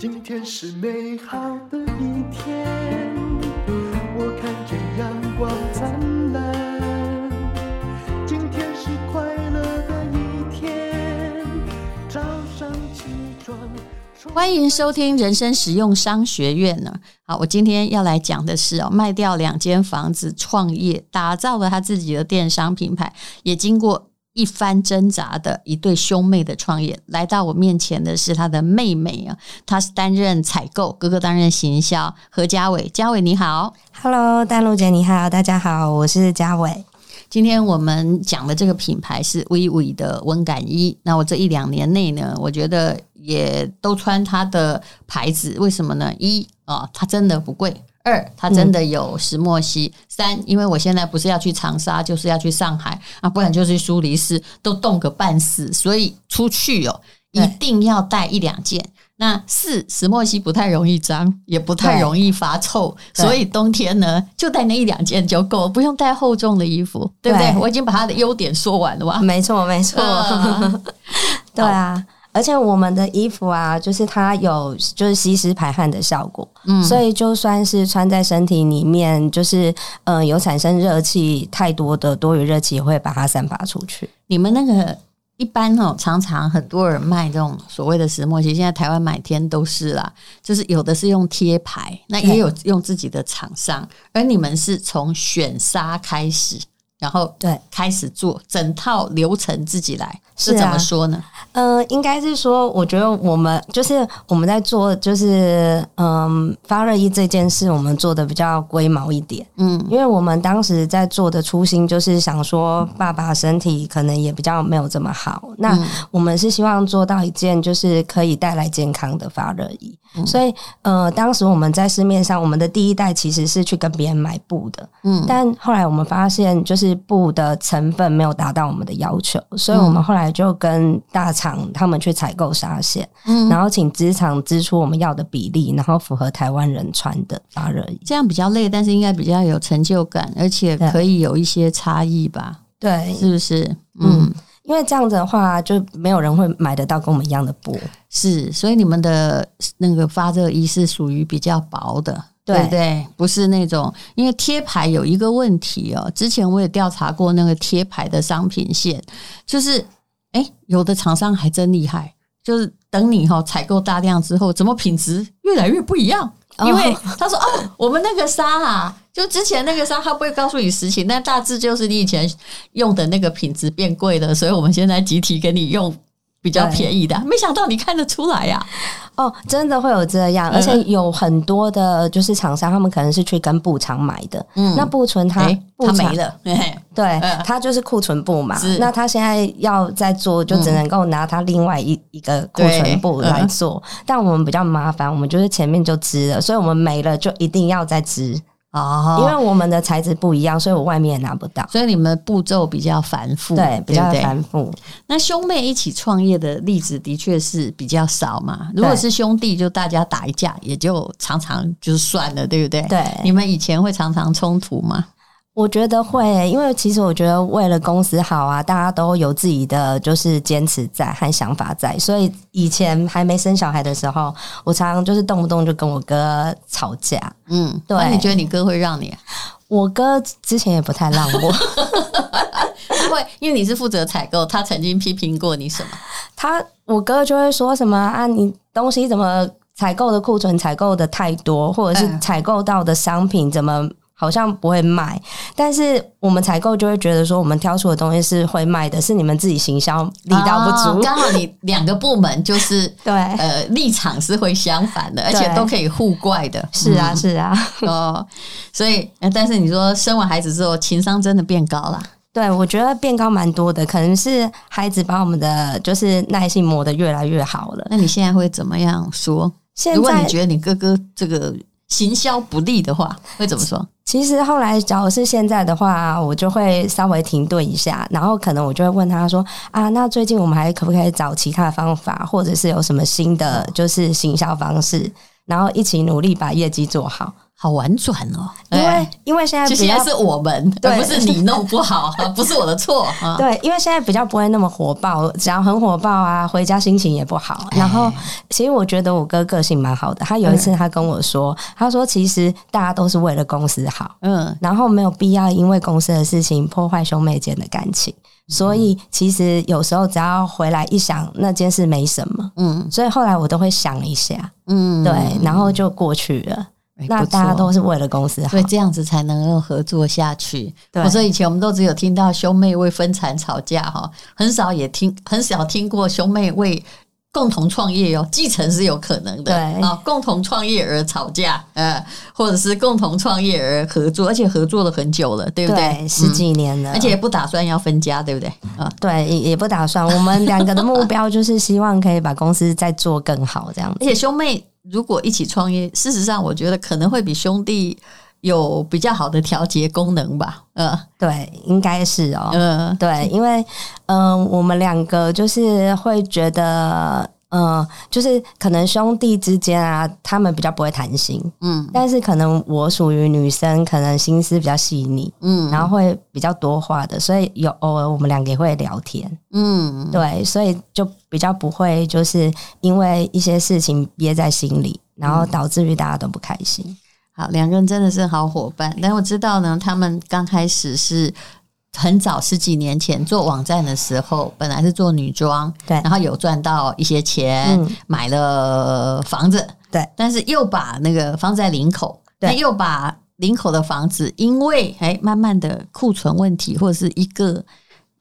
今天是美好的一天，我看见阳光灿烂。今天是快乐的一天，早上起床。欢迎收听人生实用商学院呢。好，我今天要来讲的是哦，卖掉两间房子创业，打造了他自己的电商品牌，也经过。一番挣扎的一对兄妹的创业，来到我面前的是他的妹妹啊，她是担任采购，哥哥担任行销。何家伟，家伟你好，Hello，淡如姐你好，大家好，我是家伟。今天我们讲的这个品牌是威苇的温感衣。那我这一两年内呢，我觉得也都穿它的牌子，为什么呢？一啊，它真的不贵。二，它真的有石墨烯。嗯、三，因为我现在不是要去长沙，就是要去上海啊，不然就是苏黎世，都冻个半死，所以出去哦，一定要带一两件。那四，石墨烯不太容易脏，也不太容易发臭，所以冬天呢，就带那一两件就够，不用带厚重的衣服，对不对？我已经把它的优点说完了吧？没错，没错，嗯、对啊。而且我们的衣服啊，就是它有就是吸湿排汗的效果，嗯，所以就算是穿在身体里面，就是呃有产生热气太多的多余热气也会把它散发出去。你们那个一般哦，常常很多人卖这种所谓的石墨烯，现在台湾满天都是啦，就是有的是用贴牌，那也有用自己的厂商，而你们是从选纱开始。然后对，开始做整套流程自己来，是怎么说呢？呃，应该是说，我觉得我们就是我们在做，就是嗯，发热衣这件事，我们做的比较龟毛一点。嗯，因为我们当时在做的初心就是想说，爸爸身体可能也比较没有这么好，那我们是希望做到一件就是可以带来健康的发热衣。嗯、所以，呃，当时我们在市面上，我们的第一代其实是去跟别人买布的，嗯，但后来我们发现，就是布的成分没有达到我们的要求，所以我们后来就跟大厂他们去采购纱线，嗯，然后请织厂织出我们要的比例，然后符合台湾人穿的发热衣，这样比较累，但是应该比较有成就感，而且可以有一些差异吧？对，是不是？嗯。嗯因为这样子的话，就没有人会买得到跟我们一样的布，是，所以你们的那个发热衣是属于比较薄的，对，对不对？不是那种，因为贴牌有一个问题哦，之前我也调查过那个贴牌的商品线，就是，哎，有的厂商还真厉害，就是等你哈采购大量之后，怎么品质越来越不一样？因为他说哦，我们那个纱啊，就之前那个纱，他不会告诉你实情，但大致就是你以前用的那个品质变贵了，所以我们现在集体给你用比较便宜的。没想到你看得出来呀、啊！哦，真的会有这样，而且有很多的，就是厂商他们可能是去跟布厂买的，嗯，那布存他布他没了，对，它就是库存布嘛，那它现在要再做，就只能够拿它另外一一个库存布来做，但我们比较麻烦，我们就是前面就织了，所以我们没了就一定要再织。哦，因为我们的材质不一样，所以我外面也拿不到，所以你们步骤比较繁复，对，比较繁复。那兄妹一起创业的例子的确是比较少嘛。如果是兄弟，就大家打一架也就常常就算了，对不对？对，你们以前会常常冲突吗？我觉得会、欸，因为其实我觉得为了公司好啊，大家都有自己的就是坚持在和想法在，所以以前还没生小孩的时候，我常常就是动不动就跟我哥吵架。嗯，对。那你觉得你哥会让你？我哥之前也不太让我 他会，因为你是负责采购，他曾经批评过你什么？他我哥就会说什么啊，你东西怎么采购的库存采购的太多，或者是采购到的商品怎么？好像不会卖，但是我们采购就会觉得说，我们挑出的东西是会卖的，是你们自己行销力道不足。刚、哦、好你两个部门就是 对呃立场是会相反的，而且都可以互怪的。是啊，是啊，哦，所以但是你说生完孩子之后情商真的变高了？对，我觉得变高蛮多的，可能是孩子把我们的就是耐性磨得越来越好了。那你现在会怎么样说？现在如果你觉得你哥哥这个行销不利的话，会怎么说？其实后来，假如是现在的话，我就会稍微停顿一下，然后可能我就会问他说：“啊，那最近我们还可不可以找其他的方法，或者是有什么新的就是行销方式，然后一起努力把业绩做好。”好婉转哦，因为因为现在现在是我们，对，不是你弄不好，不是我的错。对，因为现在比较不会那么火爆，只要很火爆啊，回家心情也不好。然后，其实我觉得我哥个性蛮好的。他有一次他跟我说，他说其实大家都是为了公司好，嗯，然后没有必要因为公司的事情破坏兄妹间的感情。所以其实有时候只要回来一想，那件事没什么，嗯，所以后来我都会想一下，嗯，对，然后就过去了。那大家都是为了公司好，所以这样子才能够合作下去。对，我说以前我们都只有听到兄妹为分产吵架哈，很少也听很少听过兄妹为共同创业哟，继承是有可能的。对啊，共同创业而吵架，呃，或者是共同创业而合作，而且合作了很久了，对不对？对，十几年了，而且也不打算要分家，对不对？啊，对，也不打算。我们两个的目标就是希望可以把公司再做更好，这样子。而且兄妹。如果一起创业，事实上我觉得可能会比兄弟有比较好的调节功能吧。嗯，对，应该是哦。嗯，对，因为嗯、呃，我们两个就是会觉得。嗯，就是可能兄弟之间啊，他们比较不会谈心，嗯，但是可能我属于女生，可能心思比较细腻，嗯，然后会比较多话的，所以有偶尔我们两个也会聊天，嗯，对，所以就比较不会就是因为一些事情憋在心里，然后导致于大家都不开心。好，两个人真的是好伙伴，但我知道呢，他们刚开始是。很早十几年前做网站的时候，本来是做女装，对，然后有赚到一些钱，嗯、买了房子，对，但是又把那个放在领口，对，又把领口的房子，因为哎，慢慢的库存问题或者是一个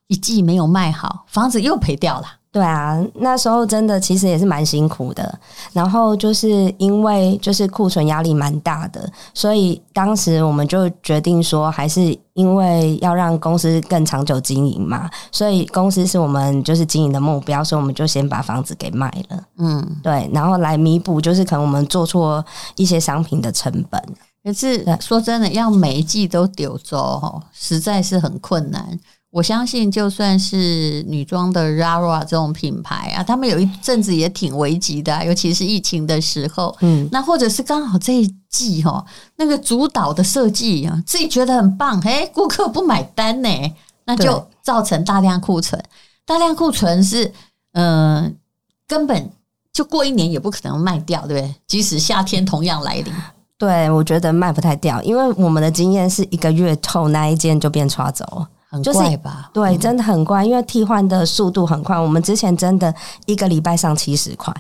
一季没有卖好，房子又赔掉了。对啊，那时候真的其实也是蛮辛苦的。然后就是因为就是库存压力蛮大的，所以当时我们就决定说，还是因为要让公司更长久经营嘛，所以公司是我们就是经营的目标，所以我们就先把房子给卖了。嗯，对，然后来弥补就是可能我们做错一些商品的成本。可是说真的，要每一季都丢走，实在是很困难。我相信，就算是女装的 Zara 这种品牌啊，他们有一阵子也挺危急的，尤其是疫情的时候。嗯，那或者是刚好这一季哈，那个主导的设计啊，自己觉得很棒，诶，顾客不买单呢，那就造成大量库存。大量库存是，嗯、呃，根本就过一年也不可能卖掉，对不对？即使夏天同样来临，对，我觉得卖不太掉，因为我们的经验是一个月后那一件就变抓走。很怪吧？就是、对，真的很怪，因为替换的速度很快。我们之前真的一个礼拜上七十块，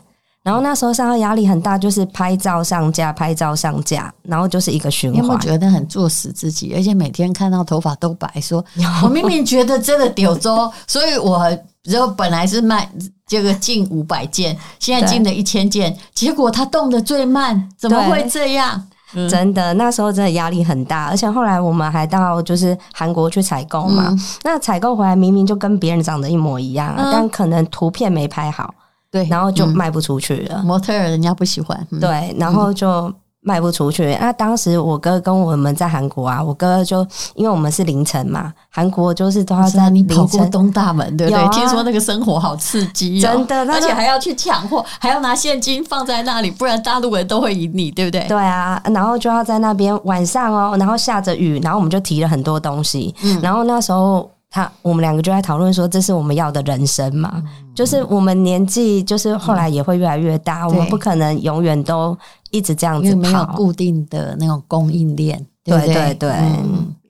然后那时候上的压力很大，就是拍照上架，拍照上架，然后就是一个循环。有没有觉得很作死自己？而且每天看到头发都白，说我明明觉得真的丢周，所以我然后本来是卖这个近五百件，现在进了一千件，结果它动的最慢，怎么会这样？真的，那时候真的压力很大，而且后来我们还到就是韩国去采购嘛。嗯、那采购回来明明就跟别人长得一模一样，嗯、但可能图片没拍好，对，然后就卖不出去了。模特儿人家不喜欢，嗯、对，然后就。卖不出去。那当时我哥跟我们在韩国啊，我哥就因为我们是凌晨嘛，韩国就是都要在你跑过东大门，对不对？啊、听说那个生活好刺激，哦，真的，而且还要去抢货，还要拿现金放在那里，不然大陆人都会赢你，对不对？对啊，然后就要在那边晚上哦，然后下着雨，然后我们就提了很多东西，嗯、然后那时候。他我们两个就在讨论说，这是我们要的人生嘛？嗯、就是我们年纪，就是后来也会越来越大，嗯、我们不可能永远都一直这样子跑，没有固定的那种供应链，对对对，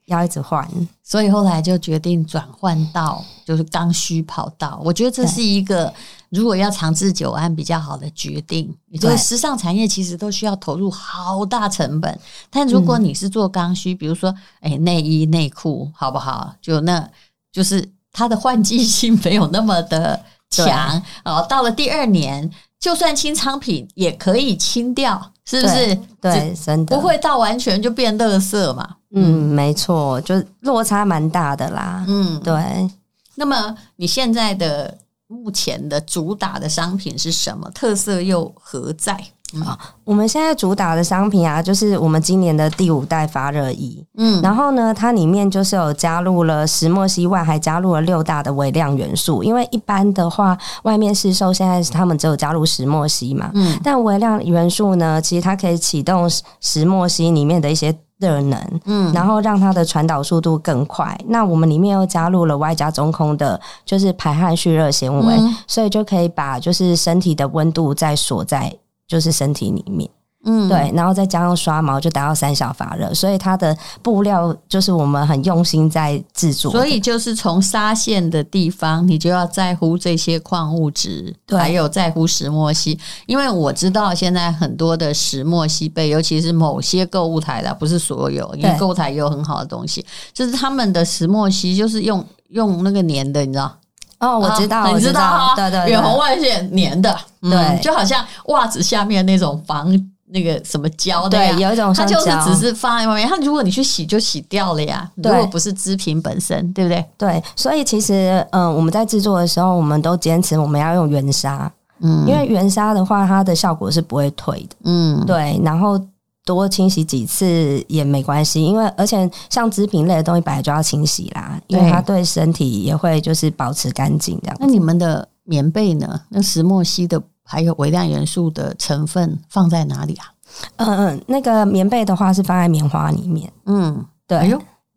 要一直换。所以后来就决定转换到就是刚需跑道。我觉得这是一个如果要长治久安比较好的决定。也就是时尚产业其实都需要投入好大成本，但如果你是做刚需，比如说哎内衣内裤，好不好？就那。就是它的换季性没有那么的强哦，到了第二年，就算清仓品也可以清掉，是不是？对，真的不会到完全就变垃圾嘛。嗯，没错，就落差蛮大的啦。嗯，对。那么你现在的目前的主打的商品是什么？特色又何在？好，我们现在主打的商品啊，就是我们今年的第五代发热衣。嗯，然后呢，它里面就是有加入了石墨烯外，还加入了六大的微量元素。因为一般的话，外面市售现在是他们只有加入石墨烯嘛。嗯，但微量元素呢，其实它可以启动石墨烯里面的一些热能。嗯，然后让它的传导速度更快。那我们里面又加入了外加中空的，就是排汗蓄热纤维，嗯、所以就可以把就是身体的温度再锁在。就是身体里面，嗯，对，然后再加上刷毛，就达到三小发热，所以它的布料就是我们很用心在制作。所以就是从纱线的地方，你就要在乎这些矿物质，对还有在乎石墨烯，因为我知道现在很多的石墨烯被，尤其是某些购物台的，不是所有，因为购物台也有很好的东西，就是他们的石墨烯就是用用那个粘的，你知道。哦，我知道，你知道啊？对对，远红外线粘的，对，就好像袜子下面那种防那个什么胶，对，有一种它就是只是放在外面，它如果你去洗就洗掉了呀。如果不是织品本身，对不对？对，所以其实嗯，我们在制作的时候，我们都坚持我们要用原纱，嗯，因为原纱的话，它的效果是不会退的，嗯，对，然后。多清洗几次也没关系，因为而且像织品类的东西本来就要清洗啦，因为它对身体也会就是保持干净这样。那你们的棉被呢？那石墨烯的还有微量元素的成分放在哪里啊？嗯嗯，那个棉被的话是放在棉花里面。嗯，对。哎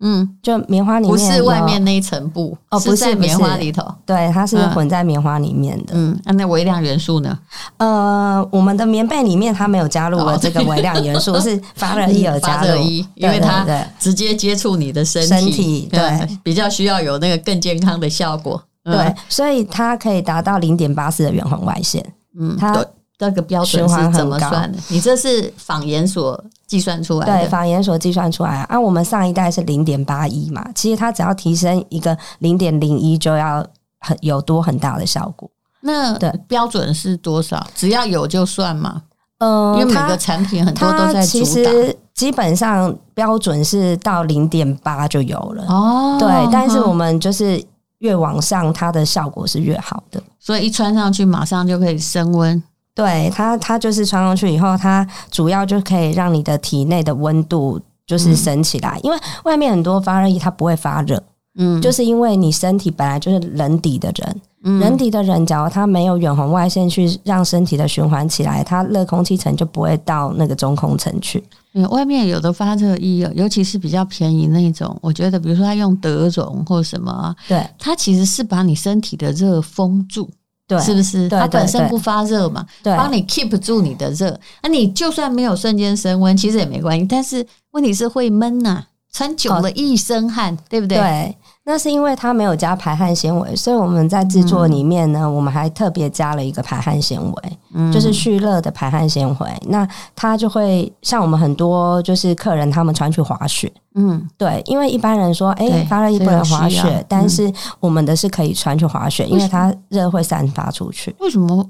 嗯，就棉花里面不是外面那一层布哦，不是棉花里头，对，它是混在棉花里面的。嗯，那那微量元素呢？呃，我们的棉被里面它没有加入了这个微量元素，是发热衣而加热衣，因为它直接接触你的身体，对，比较需要有那个更健康的效果。对，所以它可以达到零点八四的远红外线。嗯，它。这个标准是怎么算的？你这是纺研所计算出来的？对，纺研所计算出来。啊，我们上一代是零点八一嘛，其实它只要提升一个零点零一，就要很有多很大的效果。那对标准是多少？只要有就算嘛？嗯，因为每个产品很多都在主打。其实基本上标准是到零点八就有了哦。对，但是我们就是越往上，它的效果是越好的。所以一穿上去，马上就可以升温。对它，它就是穿上去以后，它主要就可以让你的体内的温度就是升起来。嗯、因为外面很多发热衣它不会发热，嗯，就是因为你身体本来就是冷底的人，嗯，冷底的人，假如他没有远红外线去让身体的循环起来，它热空气层就不会到那个中空层去。嗯，外面有的发热衣，尤其是比较便宜那种，我觉得，比如说它用德绒或什么，对，它其实是把你身体的热封住。对，是不是？它本身不发热嘛，帮你 keep 住你的热。那你就算没有瞬间升温，其实也没关系。但是问题是会闷呐、啊，穿久了一身汗，哦、对不对？对。那是因为它没有加排汗纤维，所以我们在制作里面呢，嗯、我们还特别加了一个排汗纤维，嗯、就是蓄热的排汗纤维。那它就会像我们很多就是客人他们穿去滑雪，嗯，对，因为一般人说，哎、欸，发热衣不能滑雪，嗯、但是我们的是可以穿去滑雪，因为它热会散发出去。为什么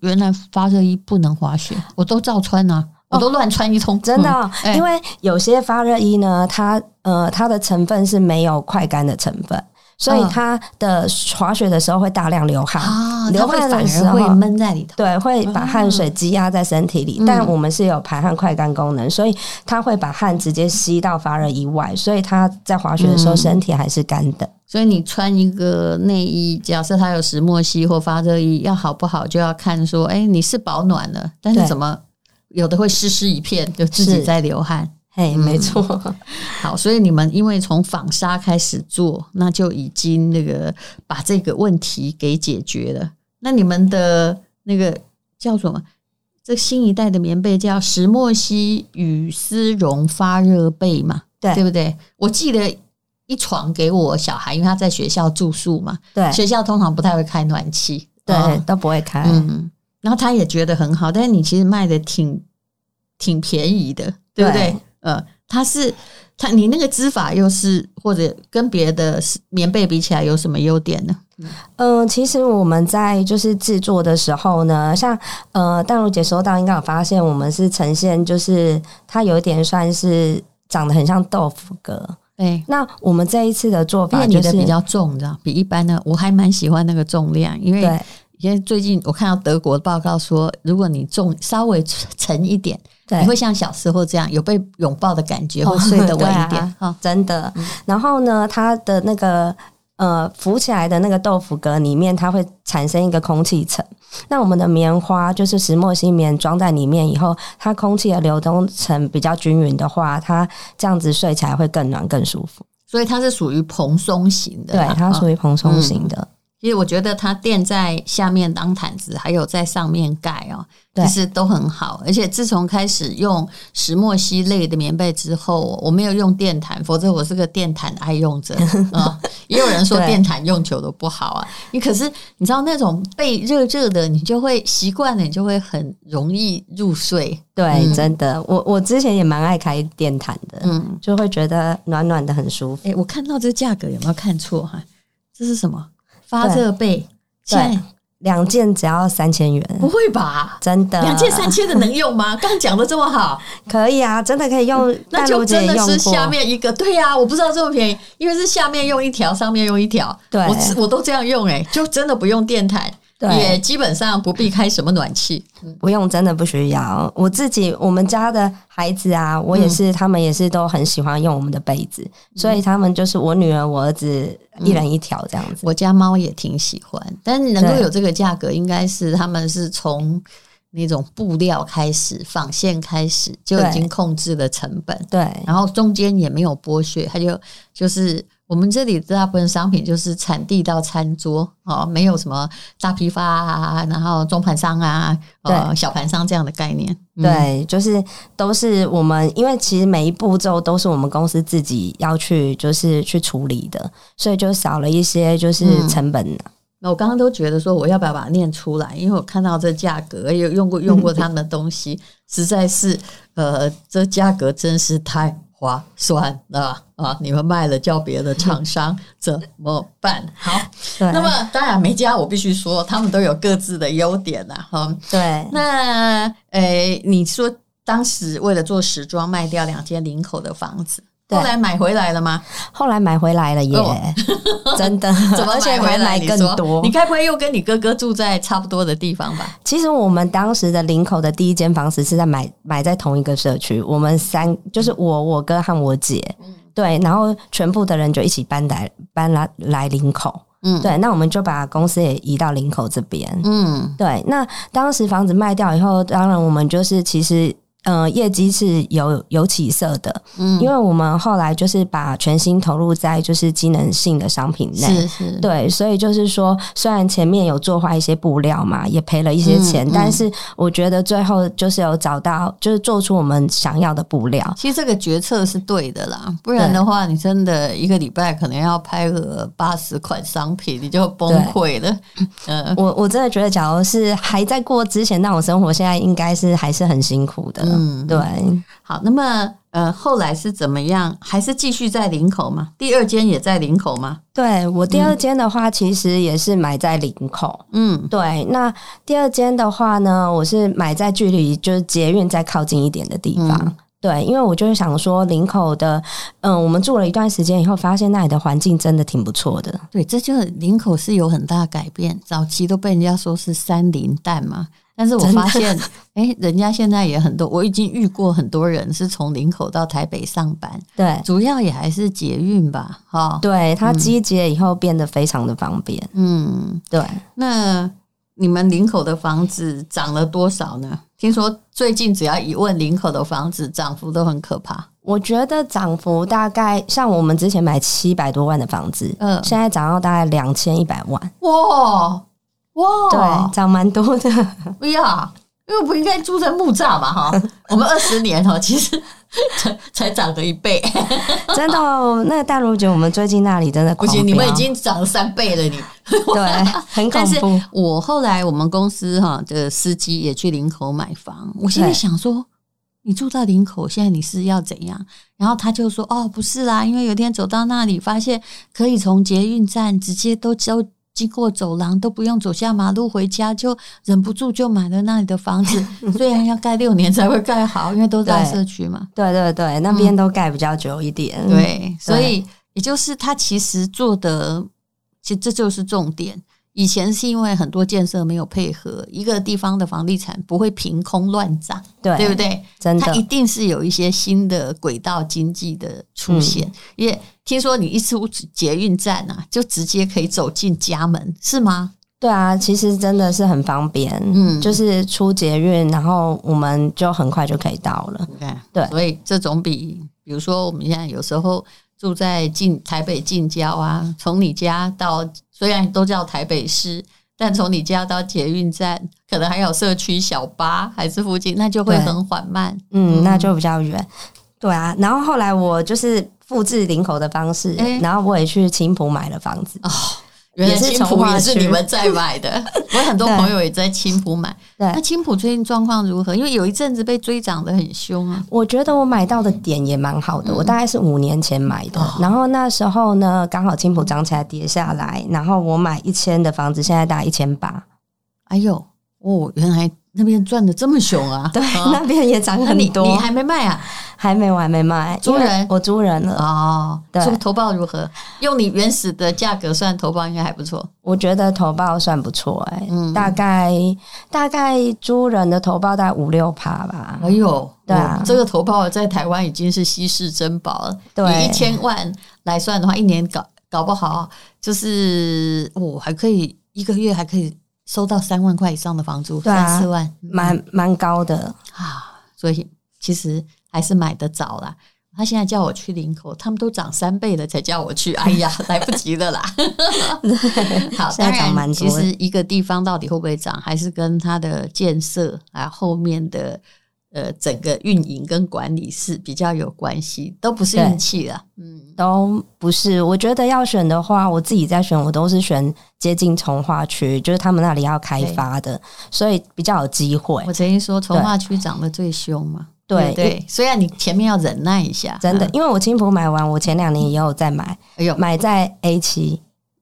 原来发热衣不能滑雪？我都照穿啊。我都乱穿一通，真的、哦，嗯欸、因为有些发热衣呢，它呃它的成分是没有快干的成分，所以它的滑雪的时候会大量流汗，啊、流汗的时候会闷在里头，对，会把汗水积压在身体里。嗯、但我们是有排汗快干功能，所以它会把汗直接吸到发热衣外，所以它在滑雪的时候身体还是干的。所以你穿一个内衣，假设它有石墨烯或发热衣，要好不好就要看说，哎、欸，你是保暖了，但是怎么？有的会湿湿一片，就自己在流汗。哎，没错。好，所以你们因为从纺纱开始做，那就已经那个把这个问题给解决了。那你们的那个叫什么？这新一代的棉被叫石墨烯羽丝绒发热被嘛？对，对不对？我记得一床给我小孩，因为他在学校住宿嘛。对，学校通常不太会开暖气，对，哦、都不会开。嗯。然后他也觉得很好，但是你其实卖的挺挺便宜的，对不对？对呃，他是他你那个织法又是或者跟别的棉被比起来有什么优点呢？嗯、呃，其实我们在就是制作的时候呢，像呃，淡如姐收到应该有发现，我们是呈现就是它有一点算是长得很像豆腐格。对，那我们这一次的做法就是你的比较重，你知道，比一般的我还蛮喜欢那个重量，因为。因为最近我看到德国的报告说，如果你重稍微沉一点，对你会像小时候这样有被拥抱的感觉，会睡得稳一点。啊哦、真的。然后呢，它的那个呃浮起来的那个豆腐格里面，它会产生一个空气层。那我们的棉花就是石墨烯棉装在里面以后，它空气的流动层比较均匀的话，它这样子睡起来会更暖更舒服。所以它是属于蓬松型的，对，它属于蓬松型的。嗯、因为我觉得它垫在下面当毯子，还有在上面盖哦，其实都很好。而且自从开始用石墨烯类的棉被之后，我没有用电毯，否则我是个电毯爱用者 啊。也有人说电毯用久了不好啊，你可是你知道那种被热热的，你就会习惯了，你就会很容易入睡。对，嗯、真的，我我之前也蛮爱开电毯的，嗯，就会觉得暖暖的，很舒服。哎、欸，我看到这价格有没有看错哈？这是什么发热被？对，两件只要三千元，不会吧？真的，两件三千的能用吗？刚讲的这么好，可以啊，真的可以用。那就真的是下面一个，对呀、啊，我不知道这么便宜，因为是下面用一条，上面用一条，对，我我都这样用、欸，哎，就真的不用电毯。对。也基本上不必开什么暖气，不用，真的不需要。我自己，我们家的孩子啊，我也是，嗯、他们也是都很喜欢用我们的被子，嗯、所以他们就是我女儿、我儿子一人一条这样子。我家猫也挺喜欢，但是能够有这个价格，应该是他们是从那种布料开始、纺线开始就已经控制了成本，对，然后中间也没有剥削，他就就是。我们这里大部分商品就是产地到餐桌哦，没有什么大批发啊，然后中盘商啊，呃，小盘商这样的概念。对，就是都是我们，因为其实每一步骤都是我们公司自己要去，就是去处理的，所以就少了一些就是成本。那、嗯、我刚刚都觉得说，我要不要把它念出来？因为我看到这价格，有用过用过 他们的东西，实在是呃，这价格真是太。划算了啊！你们卖了叫别的厂商怎么办？好，那么当然每家我必须说，他们都有各自的优点呐。哈，对。那诶、欸，你说当时为了做时装卖掉两间林口的房子。后来买回来了吗？后来买回来了耶！真的，怎么买回来更多？你该不会又跟你哥哥住在差不多的地方吧？其实我们当时的林口的第一间房子是在买买在同一个社区，我们三就是我我哥和我姐，对，然后全部的人就一起搬来搬来来林口，嗯，对，那我们就把公司也移到林口这边，嗯，对，那当时房子卖掉以后，当然我们就是其实。嗯、呃，业绩是有有起色的，嗯，因为我们后来就是把全心投入在就是机能性的商品内，是是，对，所以就是说，虽然前面有做坏一些布料嘛，也赔了一些钱，嗯嗯、但是我觉得最后就是有找到，就是做出我们想要的布料。其实这个决策是对的啦，不然的话，你真的一个礼拜可能要拍个八十款商品，你就崩溃了。嗯，我我真的觉得，假如是还在过之前那种生活，现在应该是还是很辛苦的。嗯，对，好，那么呃，后来是怎么样？还是继续在林口吗？第二间也在林口吗？对，我第二间的话，其实也是买在林口。嗯，对。那第二间的话呢，我是买在距离就是捷运再靠近一点的地方。嗯、对，因为我就是想说，林口的，嗯、呃，我们住了一段时间以后，发现那里的环境真的挺不错的。对，这就是林口是有很大改变，早期都被人家说是三林蛋嘛。但是我发现，哎、欸，人家现在也很多，我已经遇过很多人是从林口到台北上班，对，主要也还是捷运吧，哈，对，它集结以后变得非常的方便，嗯，对。那你们林口的房子涨了多少呢？听说最近只要一问林口的房子，涨幅都很可怕。我觉得涨幅大概像我们之前买七百多万的房子，嗯，现在涨到大概两千一百万，哇。哇，对，涨蛮多的。不要，因为不应该住在木栅嘛，哈，我们二十年哈，其实 才才涨了一倍，真的。那个淡如姐，我们最近那里真的不行，你们已经涨了三倍了，你对，很恐怖。我后来我们公司哈的司机也去林口买房，我心里想说，你住到林口，现在你是要怎样？然后他就说，哦，不是啦，因为有天走到那里，发现可以从捷运站直接都都。经过走廊都不用走下马路回家，就忍不住就买了那里的房子。虽然要盖六年才会盖好，因为都在社区嘛。对对对，那边都盖比较久一点。嗯、对，所以也就是他其实做的，其实这就是重点。以前是因为很多建设没有配合，一个地方的房地产不会凭空乱涨，对，对不对？真的，它一定是有一些新的轨道经济的出现。嗯、因为听说你一出捷运站啊，就直接可以走进家门，是吗？对啊，其实真的是很方便，嗯，就是出捷运，然后我们就很快就可以到了。对，所以这种比，比如说我们现在有时候。住在近台北近郊啊，从你家到虽然都叫台北市，但从你家到捷运站，可能还有社区小巴，还是附近，那就会很缓慢，嗯，那就比较远。对啊，然后后来我就是复制林口的方式，欸、然后我也去青浦买了房子。哦原来青浦也是你们在买的，我很多朋友也在青浦买。对，那青浦最近状况如何？因为有一阵子被追涨得很凶啊。我觉得我买到的点也蛮好的，我大概是五年前买的，然后那时候呢，刚好青浦涨起来跌下来，然后我买一千的房子，现在大概一千八。哎呦，哦，原来。那边赚的这么凶啊！对，那边也涨很多。你还没卖啊？还没，我还没卖。租人，我租人了。哦，对。投报如何？用你原始的价格算，投报应该还不错。我觉得投报算不错，哎，嗯，大概大概租人的投报大概五六趴吧。哎呦，对啊，这个投报在台湾已经是稀世珍宝了。对，以一千万来算的话，一年搞搞不好就是我还可以一个月还可以。收到三万块以上的房租，三、啊、四万，蛮蛮高的啊！所以其实还是买得早啦。他现在叫我去林口，他们都涨三倍了才叫我去，哎呀，来不及了啦！好，当然，其实一个地方到底会不会涨，还是跟它的建设啊后面的。呃，整个运营跟管理是比较有关系，都不是运气了，嗯，都不是。我觉得要选的话，我自己在选，我都是选接近从化区，就是他们那里要开发的，所以比较有机会。我曾经说从化区涨得最凶嘛，对对。虽然你前面要忍耐一下，真的，因为我青浦买完，我前两年也有在买，哎呦，买在 A 七。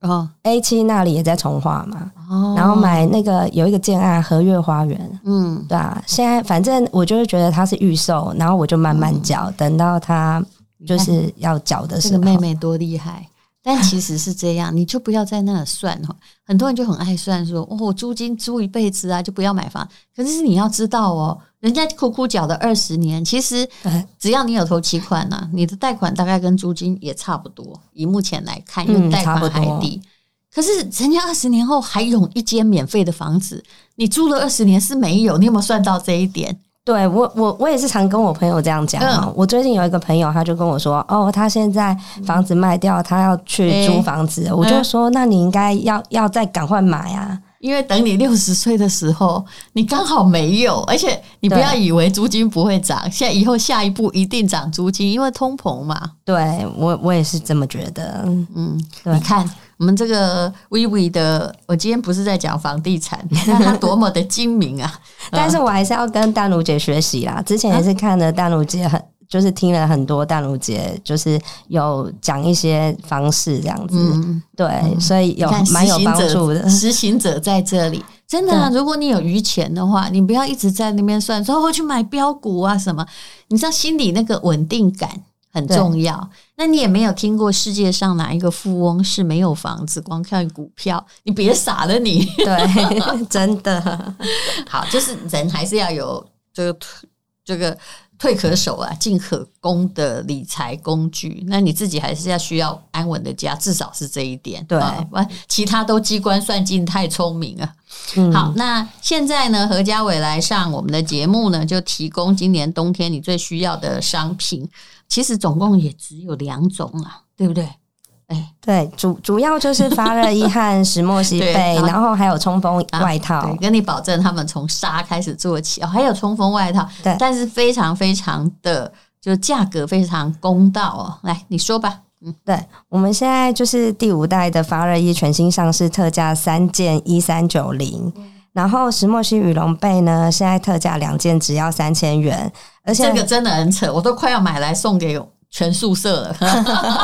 哦，A 七那里也在重化嘛，哦，然后买那个有一个建案和悦花园，嗯，对啊，现在反正我就是觉得它是预售，然后我就慢慢缴，嗯、等到它就是要缴的时候。这个妹妹多厉害！但其实是这样，你就不要在那算哈。很多人就很爱算说，说哦，租金租一辈子啊，就不要买房。可是你要知道哦，人家苦苦缴的二十年，其实只要你有头期款呐、啊，你的贷款大概跟租金也差不多。以目前来看，因为贷款还低。嗯、可是人家二十年后还有一间免费的房子，你租了二十年是没有。你有没有算到这一点？对我，我我也是常跟我朋友这样讲啊。嗯、我最近有一个朋友，他就跟我说：“哦，他现在房子卖掉，他要去租房子。欸”我就说：“那你应该要要再赶快买啊，因为等你六十岁的时候，你刚好没有。而且你不要以为租金不会涨，现在以后下一步一定涨租金，因为通膨嘛。”对我，我也是这么觉得。嗯，嗯你看。我们这个微微的，我今天不是在讲房地产，你看他多么的精明啊！但是我还是要跟淡如姐学习啦。之前也是看了淡如姐很，就是听了很多淡如姐，就是有讲一些方式这样子。嗯、对，嗯、所以有蛮有帮助的。实行者在这里，真的啊！如果你有余钱的话，你不要一直在那边算，说我去买标股啊什么，你知道心里那个稳定感。很重要。对那你也没有听过世界上哪一个富翁是没有房子，光看股票？你别傻了你，你 对，真的好，就是人还是要有这个这个。退可守啊，进可攻的理财工具。那你自己还是要需要安稳的家，至少是这一点。对，完其他都机关算尽，太聪明了。嗯、好，那现在呢，何家伟来上我们的节目呢，就提供今年冬天你最需要的商品。其实总共也只有两种啊，对不对？哎，对，主主要就是发热衣和石墨烯 被，然后还有冲锋外套。对，跟你保证，他们从纱开始做起哦，还有冲锋外套。对，但是非常非常的，就价格非常公道哦。来，你说吧。嗯，对，我们现在就是第五代的发热衣全新上市，特价三件一三九零，然后石墨烯羽绒被呢，现在特价两件只要三千元，而且这个真的很扯，我都快要买来送给全宿舍了。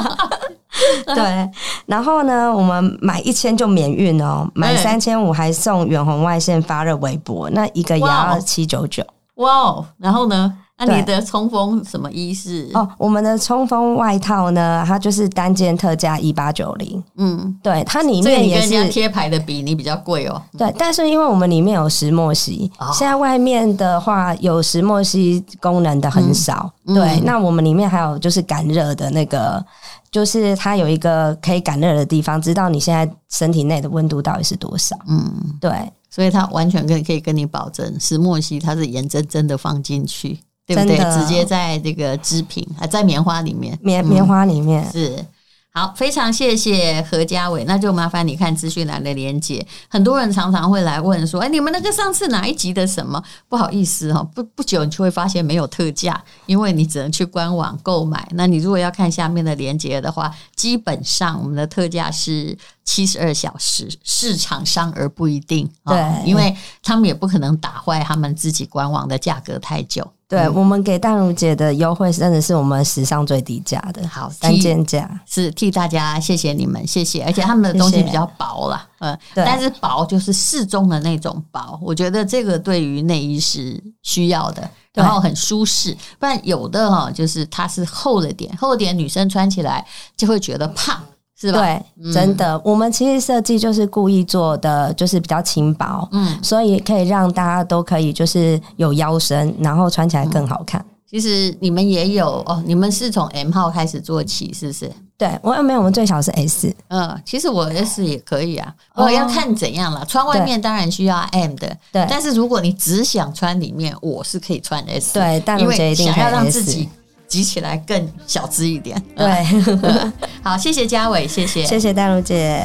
对，然后呢，我们买一千就免运哦，买三千五还送远红外线发热围脖，那一个也要七九九。哇哦！然后呢，那你的冲锋什么衣是？哦，我们的冲锋外套呢，它就是单件特价一八九零。嗯，对，它里面也是贴牌的比你比较贵哦。对，但是因为我们里面有石墨烯，哦、现在外面的话有石墨烯功能的很少。嗯、对，那我们里面还有就是感热的那个，就是它有一个可以感热的地方，知道你现在身体内的温度到底是多少。嗯，对，所以它完全可以可以跟你保证，石墨烯它是眼睁睁的放进去。对不对？直接在这个织品啊，在棉花里面，棉棉花里面、嗯、是。好，非常谢谢何家伟，那就麻烦你看资讯栏的连接。很多人常常会来问说：“哎，你们那个上次哪一集的什么？”不好意思哈，不不久你就会发现没有特价，因为你只能去官网购买。那你如果要看下面的连接的话，基本上我们的特价是七十二小时，市场商而不一定。对，因为他们也不可能打坏他们自己官网的价格太久。对、嗯、我们给淡如姐的优惠真的是我们史上最低价的，好单件价。是替大家谢谢你们，谢谢，而且他们的东西比较薄啦，嗯，对。但是薄就是适中的那种薄，我觉得这个对于内衣是需要的，然后很舒适，不然有的哈就是它是厚了点，厚点女生穿起来就会觉得胖。是吧？对，嗯、真的，我们其实设计就是故意做的，就是比较轻薄，嗯，所以可以让大家都可以就是有腰身，然后穿起来更好看。嗯、其实你们也有哦，你们是从 M 号开始做起，是不是？对，我没有，我们最小是 S。嗯，其实我 S 也可以啊，我要看怎样了。穿外面当然需要 M 的，对。但是如果你只想穿里面，我是可以穿 S，对，但我一定想要让自己。挤起来更小资一点，对，好，谢谢嘉伟，谢谢，谢谢淡如姐。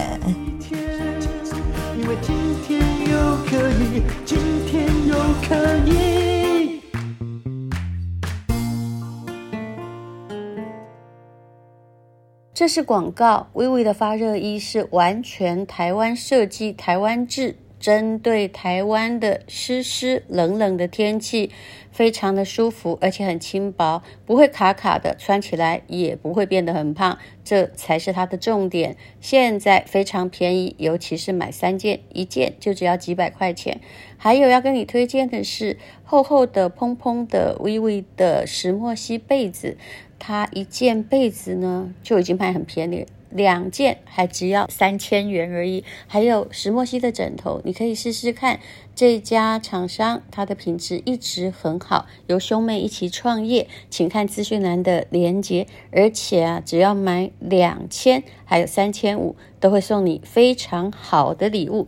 这是广告，微微的发热衣是完全台湾设计、台湾制。针对台湾的湿湿冷冷的天气，非常的舒服，而且很轻薄，不会卡卡的，穿起来也不会变得很胖，这才是它的重点。现在非常便宜，尤其是买三件，一件就只要几百块钱。还有要跟你推荐的是厚厚的、蓬蓬的、微微的石墨烯被子，它一件被子呢就已经卖很便宜。两件还只要三千元而已，还有石墨烯的枕头，你可以试试看。这家厂商它的品质一直很好，由兄妹一起创业，请看资讯栏的链接。而且啊，只要买两千，还有三千五，都会送你非常好的礼物。